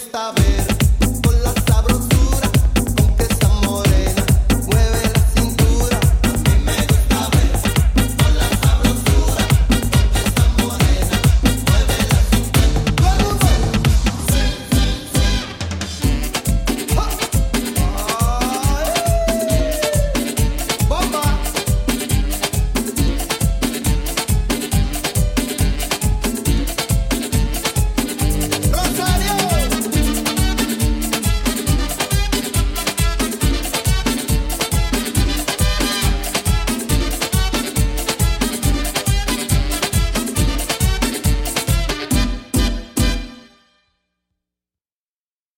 gusta ver con la sabrosura.